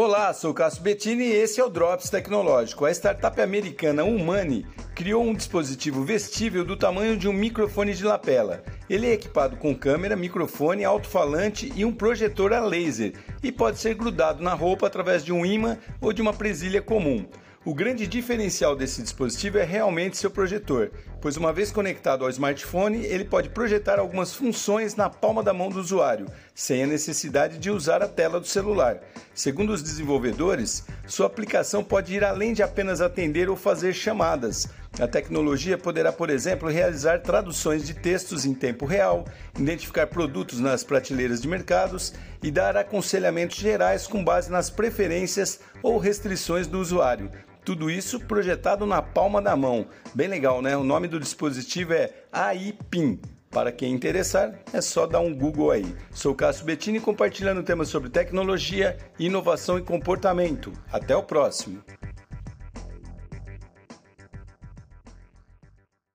Olá, sou Cássio Bettini e esse é o Drops Tecnológico. A startup americana Humani criou um dispositivo vestível do tamanho de um microfone de lapela. Ele é equipado com câmera, microfone, alto-falante e um projetor a laser e pode ser grudado na roupa através de um imã ou de uma presilha comum. O grande diferencial desse dispositivo é realmente seu projetor, pois uma vez conectado ao smartphone, ele pode projetar algumas funções na palma da mão do usuário, sem a necessidade de usar a tela do celular. Segundo os desenvolvedores, sua aplicação pode ir além de apenas atender ou fazer chamadas. A tecnologia poderá, por exemplo, realizar traduções de textos em tempo real, identificar produtos nas prateleiras de mercados e dar aconselhamentos gerais com base nas preferências ou restrições do usuário. Tudo isso projetado na palma da mão. Bem legal, né? O nome do dispositivo é AIPIN. Para quem interessar, é só dar um Google aí. Sou Cássio Bettini compartilhando temas sobre tecnologia, inovação e comportamento. Até o próximo.